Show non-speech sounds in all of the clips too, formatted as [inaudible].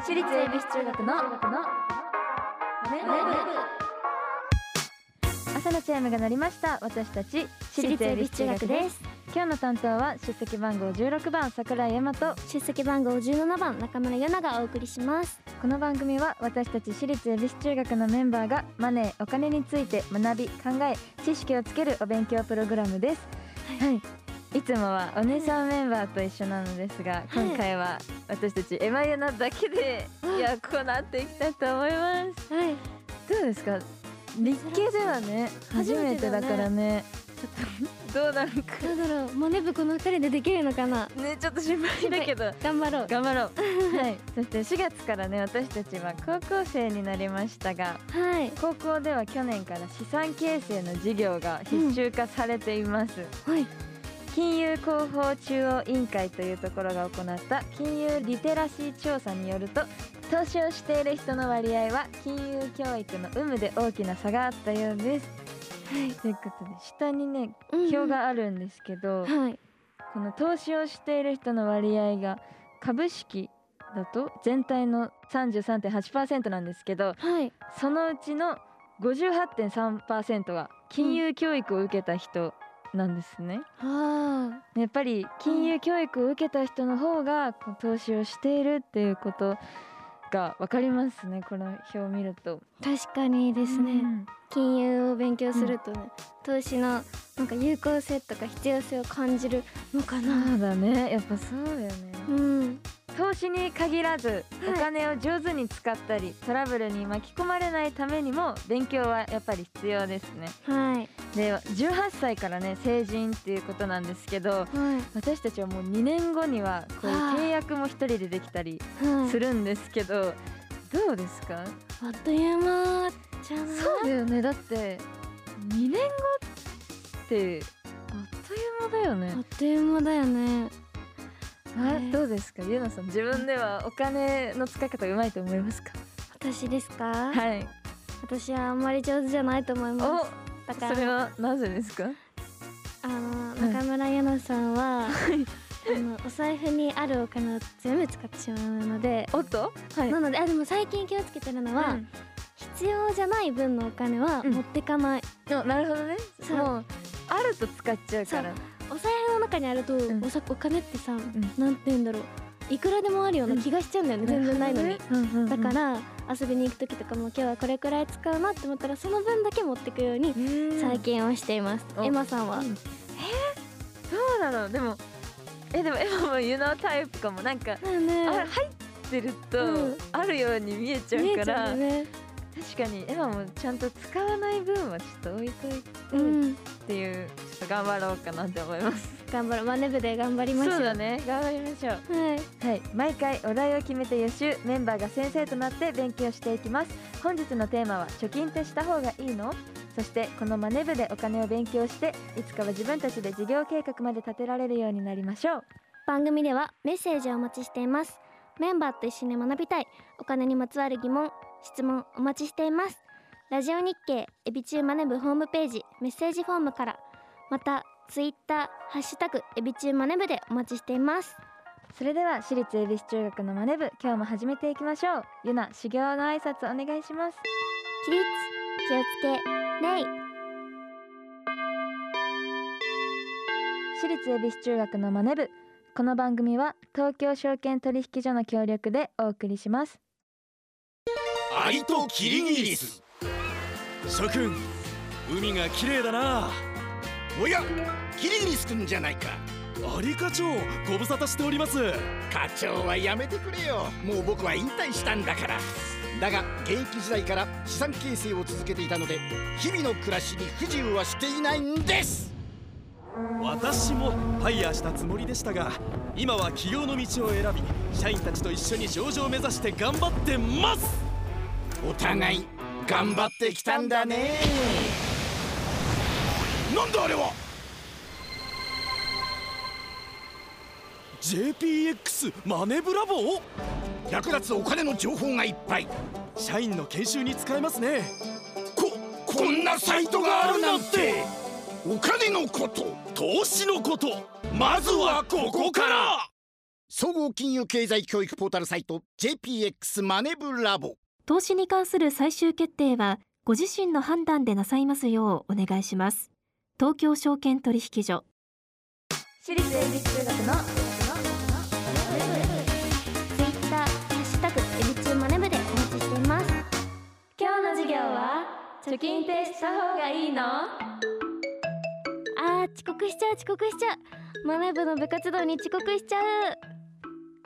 私立恵比寿中学の朝のチャイムが鳴りました。私たち私立恵比寿中学です。今日の担当は出席番号16番桜井大和出席番号17番中村優奈がお送りします。この番組は私たち私立恵比寿中学のメンバーがマネーお金について学び考え知識をつけるお勉強プログラムです。はい、い、つもはお姉さんメンバーと一緒なのですが、今回は私たちエマユナだけで、い、やこうなっていきたいと思います。はい。どうですか？立系ではね初めてだからね。ちょっとどうなるか。どうだろう。マネ部この二人でできるのかな？ねちょっと心配だけど。[laughs] 頑張ろう。頑張ろう。[laughs] はい。そして4月からね私たちは高校生になりましたがはい。高校では去年から資産形成の授業が必修化されています、はい金融広報中央委員会というところが行った金融リテラシー調査によると投資をしている人の割合は金融教育の有無で大きな差があったようです。はい。ということで下にねうん表があるんですけど、はい。この投資をしている人の割合が株式だと全体の33.8%なんですけどはい。そのうちの58.3%が金融教育を受けた人なんですね、あやっぱり金融教育を受けた人の方が投資をしているっていうことがわかりますね。この表を見ると。ー確かにですね、うん。金融を勉強するとね、投資のなんか有効性とか必要性を感じるのかな。そうだね。やっぱそうだよね。うん投資に限らずはい。お金を上手に使ったり、トラブルに巻き込まれないためにも勉強はやっぱり必要ですね。はい。で18歳からね成人っていうことなんですけどはい。私たちはもう2年後にはこう契約も一人でできたりはい。するんですけど、どうですか？あっという間じゃない？そうだよね。だって2年後ってあっという間だよね。あっという間だよねあね。どうですか？ゆなさん自分ではお金の使い方うまいと思いますか？私ですか、はい。私はあんまり上手じゃないと思います。だからそれはなぜですか？あのはい。中村優奈さんは、あのお財布にあるお金を全部使ってしまうので、おっと？はい。なのであでも最近気をつけてるのは、うん。必要じゃない分のお金はうん。持ってかない、あなるほどね。そう。あると使っちゃうから。お財布の中にあると、ん。おさお金ってさ、ん。なんて言うんだろう。いくらでもあるような気がしちゃうんだよね、全然ないのに、だから遊びに行く時とかも今日はこれくらい使うなって思ったらその分だけ持ってくようにうん。最近はしています、お。エマさんは、うん。え？ー、どうだろうでもえでもエマもユナタイプかも。なんか、ね。あ入ってると、うん。あるように見えちゃ見えちゃうからうよね確かにエマもちゃんと使わない分はちょっと置いといてうん。っていう、ちょっと頑張ろうかなって思います。頑張ろう。マネ部で頑張りましょう。そうだね。頑張りましょう。はい。はい、毎回お題を決めて予習メンバーが先生となって勉強していきます。本日のテーマは貯金ってした方がいいの？そしてこのマネ部でお金を勉強していつかは自分たちで事業計画まで立てられるようになりましょう。番組ではメッセージをお待ちしています。メンバーと一緒に学びたい。お金にまつわる疑問質問お待ちしています。ラジオ日経エビチューマネ部ホームページメッセージフォームからまたツイッターハッシュタグエビチューマネ部でお待ちしています。それでは私立恵比寿中学のマネ部今日も始めていきましょう。ゆな修行の挨拶お願いします。起立気をつけ礼私立恵比寿中学のマネ部この番組は東京証券取引所の協力でお送りしますアリとキリギリス諸君海が綺麗だな。おやキリギリス君じゃないか。アリ課長ご無沙汰しております。課長はやめてくれよ。もう僕は引退したんだから。だが現役時代から資産形成を続けていたので日々の暮らしに不自由はしていないんです。私もファイヤーしたつもりでしたが今は起業の道を選び社員たちと一緒に上場を目指して頑張ってますお互い頑張ってきたんだね。なんだあれは？JPX マネブラボー？役立つお金の情報がいっぱい。社員の研修に使えますね。ここんなサイトがあるなんて。お金のこと投資のこと。まずはここから。総合金融経済教育ポータルサイト JPX マネブラボ投資に関する最終決定はご自身の判断でなさいますようお願いします。東京証券取引所。私立恵比寿中学のツイッターハッシュタグエビチューマネブでお待ちしています。今日の授業は貯金ってした方がいいの？あー遅刻しちゃう遅刻しちゃう。マネ部の部活動に遅刻しちゃう。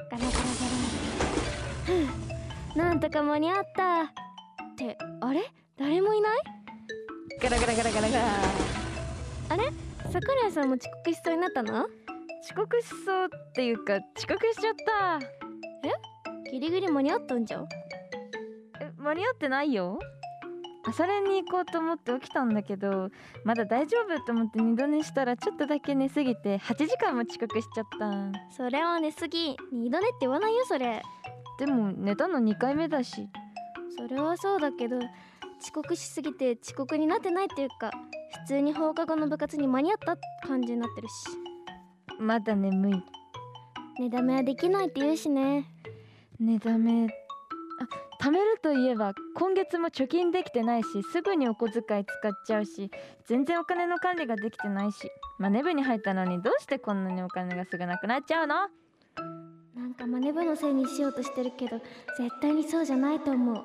ガラガラガラなんとか間に合った。ってあれ？誰もいない？ガラガラガラガラガラ。あれ？桜井さんも遅刻しそうになったの？遅刻しそうっていうか遅刻しちゃった。ギリギリ間に合ったんじゃん？え間に合ってないよ。朝練に行こうと思って起きたんだけどまだ大丈夫と思って二度寝したらちょっとだけ寝すぎて8時間も遅刻しちゃった。それは寝すぎ。二度寝って言わないよそれでも寝たの2回目だし。それはそうだけど遅刻しすぎて遅刻になってないっていうか普通に放課後の部活に間に合った感じになってるし。まだ眠い。寝だめはできないって言うしね。寝だめ。あ貯めるといえば今月も貯金できてないしすぐにお小遣い使っちゃうし全然お金の管理ができてないしマネ部に入ったのにどうしてこんなにお金がすぐなくなっちゃうの？なんかマネ部のせいにしようとしてるけど絶対にそうじゃないと思う。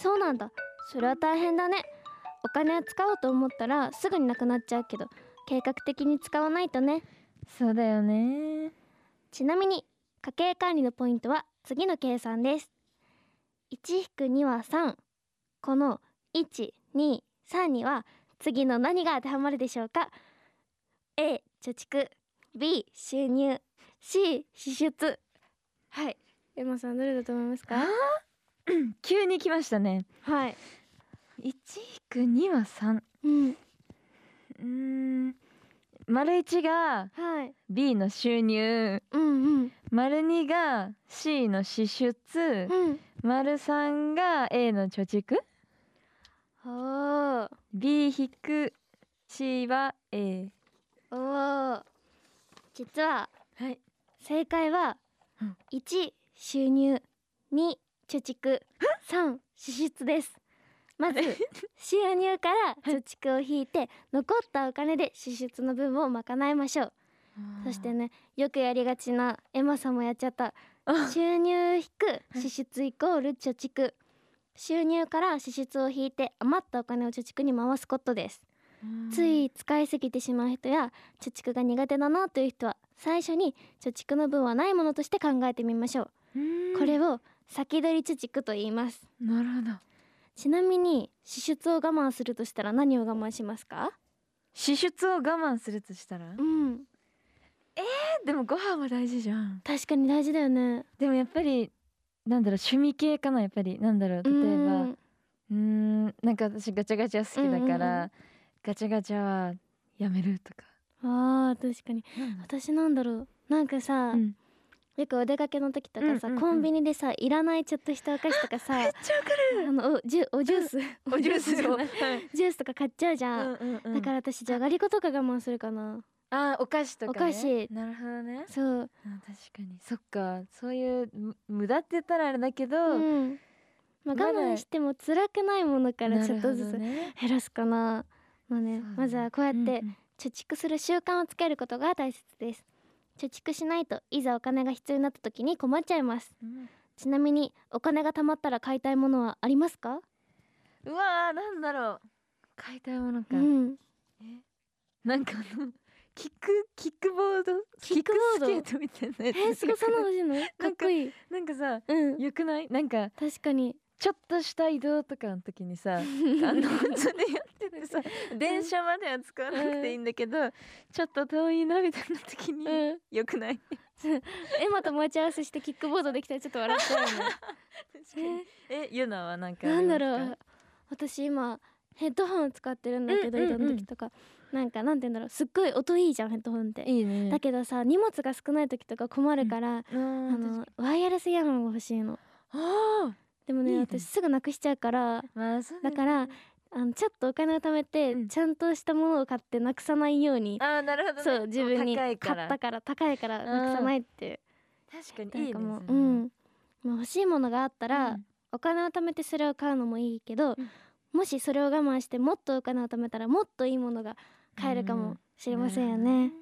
そうなんだ。それは大変だね。お金を使おうと思ったらすぐになくなっちゃうけど計画的に使わないとね。そうだよね。ちなみに家計管理のポイントは次の計算です。1-2は3この123には次の何が当てはまるでしょうか？A 貯蓄。B 収入 C 支出はい。エマさんどれだと思いますか？[clears throat] 急に来ましたね。はい。1引く2は3うん。うーん。丸1がはい。B の収入。うんうん。丸2が C の支出。うん。丸3が A の貯蓄。おー。B 引く C は A おー。実ははい正解はうん。1収入2貯蓄。3支出です。まず [laughs] 収入から貯蓄を引いて残ったお金で支出の分を賄いましょう。そしてねよくやりがちなエマさんもやっちゃった。あ。収入引く支出イコール貯蓄。収入から支出を引いて余ったお金を貯蓄に回すことです。つい使いすぎてしまう人や貯蓄が苦手だなという人は最初に貯蓄の分はないものとして考えてみましょう。これを先取り貯蓄と言います。なるほど。ちなみに支出を我慢するとしたら何を我慢しますか？支出を我慢するとしたら？うん。でもご飯は大事じゃん。確かに大事だよね。でもやっぱりなんだろう趣味系かなやっぱり。なんだろう例えばうんなんか私ガチャガチャ好きだから、ガチャガチャはやめるとか、あー確かに。私なんだろう。なんかさ、うん。よくお出かけの時とかさ、コンビニでさいらないちょっとしたお菓子とかさめっちゃわかあのおジュおジュース。おジュース。ジュースとか買っちゃうじゃん、だから私じゃがりことか我慢するかな。あーお菓子とか、ね、お菓子。なるほどね。そう、あ確かに。そっか。そういうむ無駄って言ったらあれだけど、うん。まあ、我慢しても辛くないものからちょっとずつ減らすかな。まあねまずはこうやって貯蓄する習慣をつけることが大切です。貯蓄しないといざお金が必要になった時に困っちゃいます。うん。ちなみにお金が貯まったら買いたいものはありますか？うわーなんだろう。買いたいものか、うん。なんかあのキックキックボード？キックボード？スケートみたいなやつ。えー、すごいそんなの欲しいの？かっこいい。なんかさうん。よくない？なんか確かにちょっとした移動とかの時にさ [laughs] あのそれやっててさ電車までは使わなくていいんだけど、ちょっと遠いなみたいな時に、うん。よくない？エマと待ち合わせしてキックボードできたらちょっと笑っちゃうよね。え。ユナはなんかあなんだろう。私今ヘッドホン使ってるんだけど、うんうんうん。移動の時とか。なんかなんて言うんだろう。すっごい音いいじゃんヘッドホンって。いいね。だけどさ荷物が少ない時とか困るから、ああのワイヤレスイヤホンが欲しいの。あでもねね。私すぐなくしちゃうからまあそうだからあのちょっとお金を貯めて、うん。ちゃんとしたものを買ってなくさないようにあーなるほど、ね、そう自分に買ったから高いからなくさないって確かにいいなんかもうねうん。まあ欲しいものがあったら、はお金を貯めてそれを買うのもいいけど、うん。もしそれを我慢してもっとお金を貯めたらもっといいものが買えるかもしれませんよね、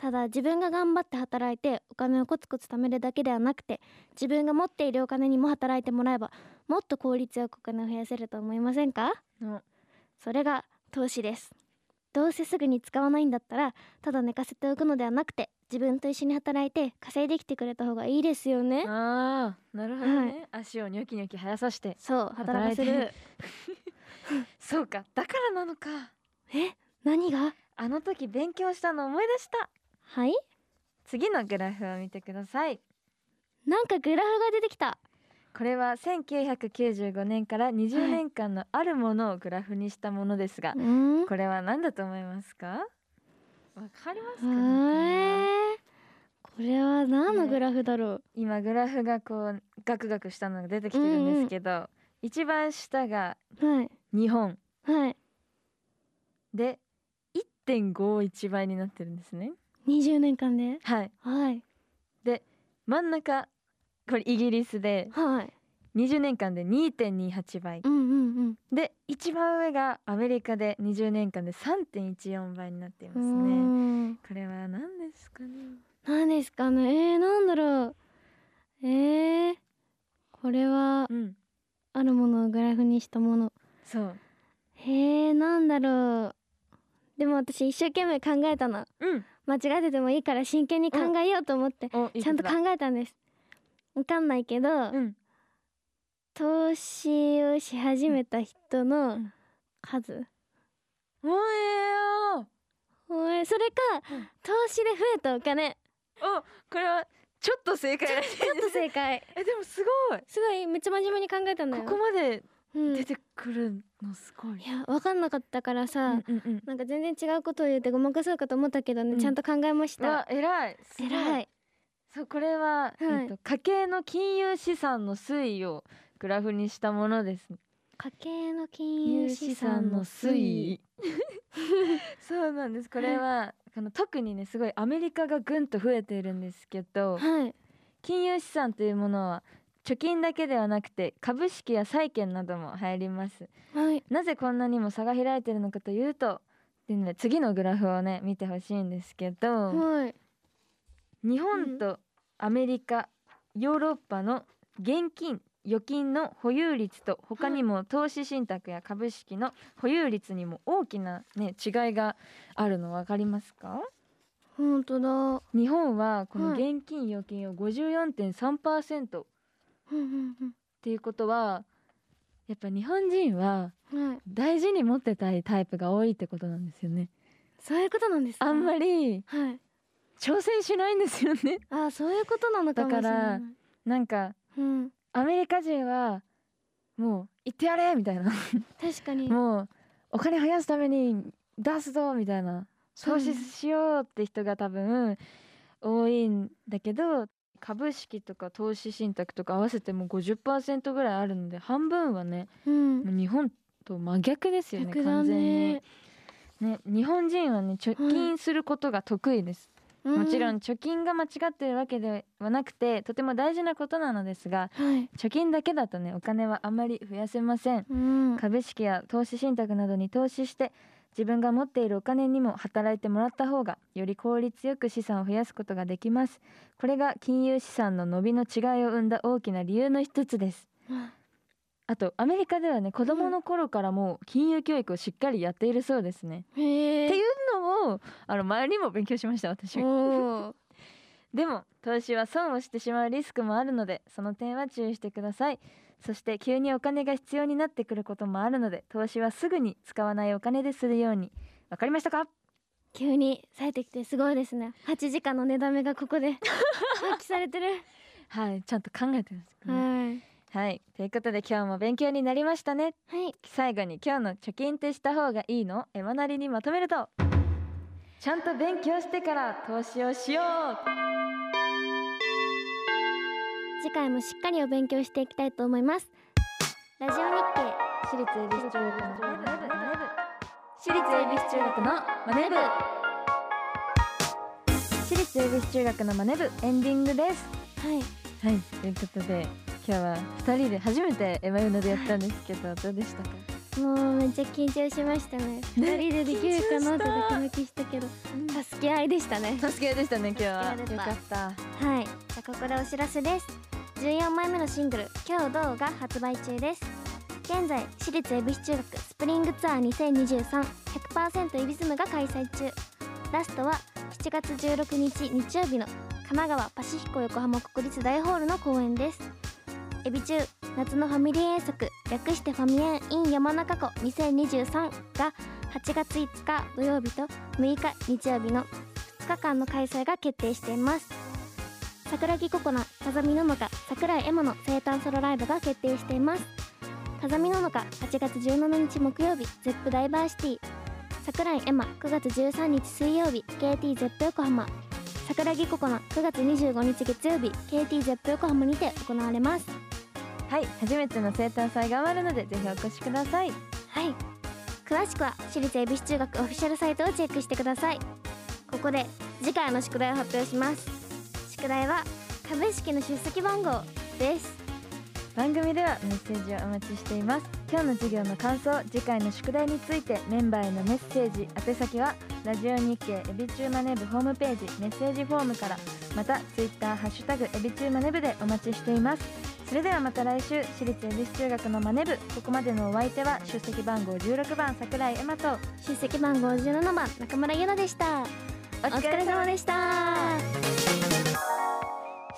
ただ自分が頑張って働いてお金をコツコツ貯めるだけではなくて自分が持っているお金にも働いてもらえばもっと効率よくお金を増やせると思いませんか？うん。それが投資です。どうせすぐに使わないんだったらただ寝かせておくのではなくて自分と一緒に働いて稼いできてくれた方がいいですよね。ああなるほどね、足をニョキニョキ生やさしてそう働かせる。[laughs] そうかだからなのか。え？何が？あの時勉強したの思い出したはい？次のグラフを見てください。なんかグラフが出てきた。これは1995年から20年間のあるものをグラフにしたものですが、うん。これは何だと思いますか？わかりますか、えー、これは何のグラフだろ今グラフがこうガクガクしたのが出てきてるんですけど、一番下がうはい。日本。はい。で1.51倍になってるんですね20年間で？はい。はい。真ん中これイギリスではい。20年間で2.28倍。うんうんうん。で一番上がアメリカで20年間で3.14倍になっていますうねん。これは何ですかね？何ですかね？えー、なんだろう。えー、これはうん。あるものをグラフにしたもの。そう。へえなんだろう。でも私一生懸命考えたの。うん間違えててもいいから真剣に考えようと思って、ちゃんと考えたんです。わかんないけど、うん。投資をし始めた人うのん。数、おえよおいそれか、うん。投資で増えたお金。おこれはちょっと正解ちょっと正解。[laughs] えでもすごい。すごいめっちゃ真面目に考えたんだよ。ここまで出てくるのすごい、や分かんなかったからさ、うんうんうん。なんか全然違うことを言ってごまかそうかと思ったけどね、うん。ちゃんと考えました。偉い。すご偉い。そうこれは、はいえっと家計の金融資産の推移をグラフにしたものです。家計の金融資産の推移。[laughs] そうなんです。これはこの特にねすごいアメリカがぐんと増えているんですけどはい。金融資産というものは貯金だけではなくて株式や債券なども入ります。はい。なぜこんなにも差が開いているのかというとで、ね、次のグラフをね見てほしいんですけどはい。日本とアメリカヨーロッパの現金預金の保有率と他にも投資信託や株式の保有率にも大きな、ね、違いがあるの分かりますか？本当だ。日本はこのはい。現金預金を54.3%っていうことはやっぱ日本人は大事に持ってたいタイプが多いってことなんですよね。そういうことなんですかあんまりはい。挑戦しないんですよね。[laughs] あーそういうことなのかもしれない。だからなんかうん。アメリカ人はもう行ってやれみたいな。確かに。もうお金増やすために出すぞみたいな。投資しようって人が多分多いんだけど株式とか投資信託とか合わせても50%ぐらいあるので半分はねうん。もう日本と真逆ですよね逆だ完全に。ねね日本人はね貯金することが得意です、もちろん。貯金が間違ってるわけではなくてとても大事なことなのですがはい。貯金だけだとねお金はあまり増やせません。うん。株式や投資信託などに投資して自分が持っているお金にも働いてもらった方がより効率よく資産を増やすことができます。これが金融資産の伸びの違いを生んだ大きな理由の一つです。あとアメリカではね子供の頃からもう金融教育をしっかりやっているそうですね、っていうのをあの前にも勉強しました私。おー。[laughs] でも投資は損をしてしまうリスクもあるのでその点は注意してくださいそして急にお金が必要になってくることもあるので投資はすぐに使わないお金でするように。わかりましたか？急に冴えてきてすごいですね。8時間の値段目がここで発揮されてる。[laughs] はいちゃんと考えてますね。はい。はいということで今日も勉強になりましたね。はい。最後に今日の貯金ってした方がいいの？エマなりにまとめると。ちゃんと勉強してから投資をしよう次回もしっかりお勉強していきたいと思います。ラジオ日経私立恵比寿中学のマネ部。私立恵比寿中学のマネ部私立恵比寿中学のマネ部エンディングです。はい。ということで今日は二人で初めてエマユノでやったんですけどどうでしたか？もうめっちゃ緊張しましたね。二ね人でできるかなってドキドキしたけど助け合いでしたね。助け合いでしたね今日は。よかった。はい。じゃあここでお知らせです14枚目のシングル「今日どう?」が発売中です。現在私立恵比寿中学スプリングツアー2023100%エビスムが開催中。ラストは7月16日日曜日の神奈川パシフィコ横浜国立大ホールの公演です。エビ中夏のファミリー遠足略してファミエン in 山中湖2023が8月5日土曜日と6日日曜日の2日間の開催が決定しています。桜木ココナ風見和香桜井エマの生誕ソロライブが決定しています。風見ののか8月17日木曜日 Zepp DiverCity。桜井えま9月13日水曜日 KT Zepp 横浜。桜木心菜9月25日月曜日 KT ゼップ横浜にて行われます。はい初めての生誕祭が終わるのでぜひお越しください。はい。詳しくは私立恵比寿中学オフィシャルサイトをチェックしてください。ここで次回の宿題を発表します。宿題は株式の出席番号です。番組ではメッセージをお待ちしています。今日の授業の感想次回の宿題についてメンバーへのメッセージ。宛先はラジオ日経エビチューマネブホームページ。メッセージフォームからまたツイッターハッシュタグエビチューマネブでお待ちしています。それではまた来週私立恵比寿中学のマネ部。ここまでのお相手は出席番号16番桜井エマと出席番号17番中村ゆなでした。おお疲れ様でした